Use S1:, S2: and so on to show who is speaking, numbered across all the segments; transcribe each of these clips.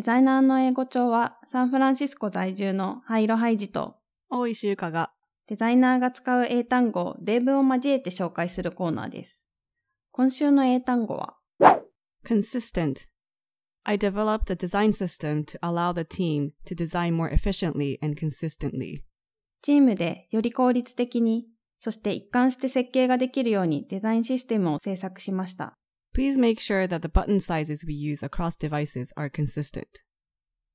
S1: デザイナーの英語帳はサンフランシスコ在住のハイロハイジと
S2: 大石ゆかが
S1: デザイナーが使う英単語を例文を交えて紹介するコーナーです。今週の英単語は
S2: ？Consistent. I developed a design system to allow the team to design more efficiently and consistently.
S1: チームでより効率的に、そして一貫して設計ができるようにデザインシステムを制作しました。
S2: Please make sure that the button sizes we use across devices are consistent.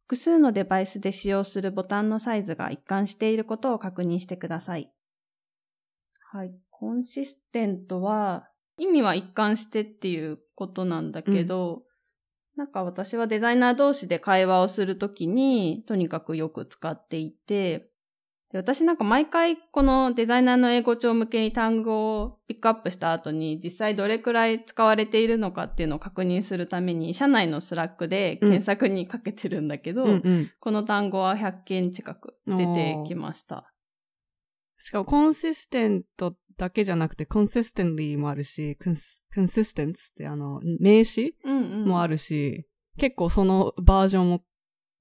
S1: 複数のデバイスで使用するボタンのサイズが一貫していることを確認してください。はい。 consistent は、意味は一貫してっていうことなんだけど、なんか私はデザイナー同士で会話をするときに、とにかくよく使っていて、で私なんか毎回このデザイナーの英語帳向けに単語をピックアップした後に実際どれくらい使われているのかっていうのを確認するために社内の Slack で検索にかけてるんだけど、
S2: うんうん。
S1: この単語は100件近く出てきました。
S2: しかも、コンシステントだけじゃなくて、consistently もあるし、cons- consistent ってあの、名詞
S1: うんうん。
S2: もあるし、結構そのバージョンも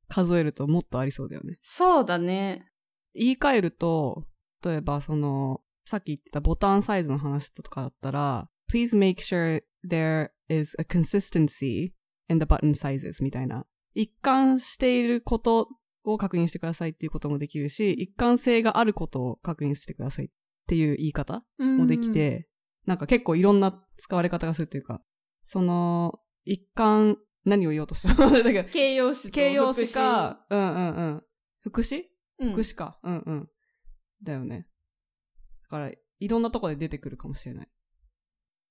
S2: 数えるともっとありそうだよね。
S1: そうだね。
S2: 言い換えると、例えばその、さっき言ってたボタンサイズの話とかだったら、please make sure there is a consistency in the button sizes みたいな。一貫していることを確認してくださいっていうこともできるし、一貫性があることを確認してくださいっていう言い方もできて、なんか結構いろんな使われ方がするっていうか、その、一貫、何を言おうとしたの？だけど
S1: 形容詞と
S2: 形容詞か、うんうんうん。副詞？
S1: 副詞、
S2: 副詞か。うんうん。だよね。だから、いろんなとこで出てくるかもしれない。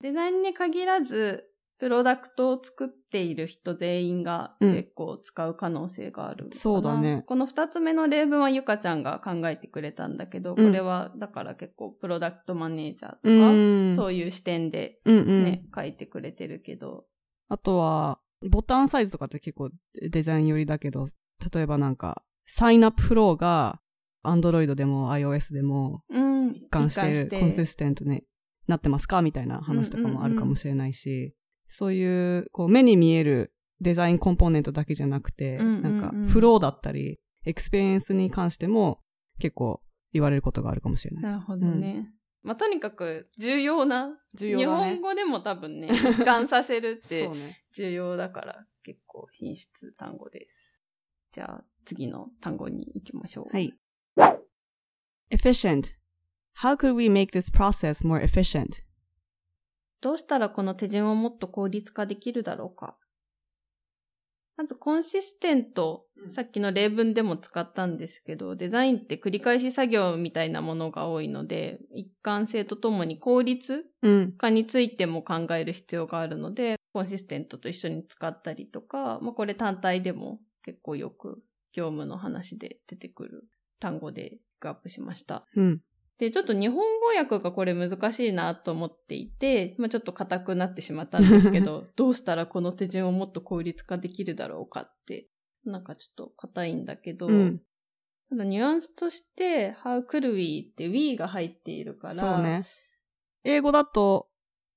S1: デザインに限らず、プロダクトを作っている人全員が
S2: うん
S1: 結構使う可能性があるのかな
S2: そうだね
S1: この二つ目の例文はゆかちゃんが考えてくれたんだけど、
S2: うん
S1: これはだから結構プロダクトマネージャーとか、
S2: うん。
S1: そういう視点で
S2: うんうん。
S1: ね、書いてくれてるけど、
S2: あとは、ボタンサイズとかって結構デザイン寄りだけど、例えばなんか、サインアップフローが、Android でも iOS でも
S1: うん。
S2: 一貫してる、 consistent になってますかみたいな話とかもあるかもしれないし、そういう、こう、目に見えるデザインコンポーネントだけじゃなくて、
S1: うんうんうん
S2: なんか、フローだったり、 experience に関しても結構言われることがあるかもしれない。
S1: なるほどね。まあ、とにかく重要な、
S2: 重要だね。
S1: 日本語でも多分ね、一貫させるって。重要だから結構頻出単語です。じゃあ次の単語に行きましょう。
S2: はい。efficient. How could we make this process more efficient?
S1: どうしたらこの手順をもっと効率化できるだろうか。まず、コンシステント、さっきの例文でも使ったんですけど、デザインって繰り返し作業みたいなものが多いので、一貫性とともに効率
S2: うん。
S1: 化についても考える必要があるので、コンシステントと一緒に使ったりとか、まあ、これ単体でも結構よく業務の話で出てくる単語でピックアップしました。
S2: うん。
S1: で、ちょっと日本語訳がこれ難しいなと思っていて、まあ、ちょっと硬くなってしまったんですけど、どうしたらこの手順をもっと効率化できるだろうかって、なんかちょっと硬いんだけど、
S2: うん。
S1: ただニュアンスとして、how could we って we が入っているから、
S2: そうね。英語だと、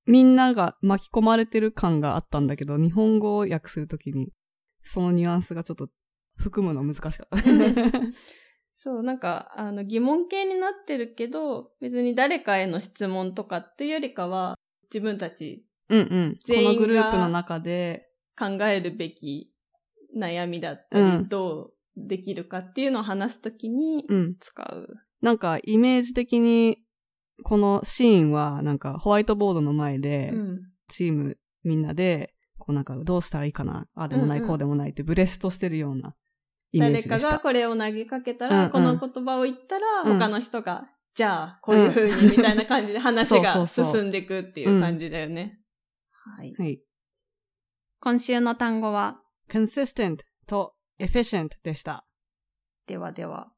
S2: みんなが巻き込まれてる感があったんだけど、日本語を訳するときに、そのニュアンスがちょっと含むの難しかった。
S1: そう、なんか、あの、疑問形になってるけど、別に誰かへの質問とかっていうよりかは、自分たち
S2: うんうん。このグループの中で、
S1: 考えるべき悩みだったり、
S2: うん
S1: どうできるかっていうのを話すときに
S2: うん。
S1: 使う。
S2: なんか、イメージ的に、このシーンは、なんか、ホワイトボードの前で、
S1: うん。
S2: チームみんなで、こうなんか、どうしたらいいかな？ああでもない、こうでもないってブレストしてるようなイメー
S1: 誰か
S2: ジでした。
S1: がこれを投げかけたら、
S2: うんうん
S1: この言葉を言ったら、
S2: うん
S1: 他の人が、じゃあ、こういう風に、みたいな感じで話が進んでいくっていう感じだよね。はい。
S2: はい。
S1: 今週の単語は、
S2: consistent と efficient でした。
S1: ではでは。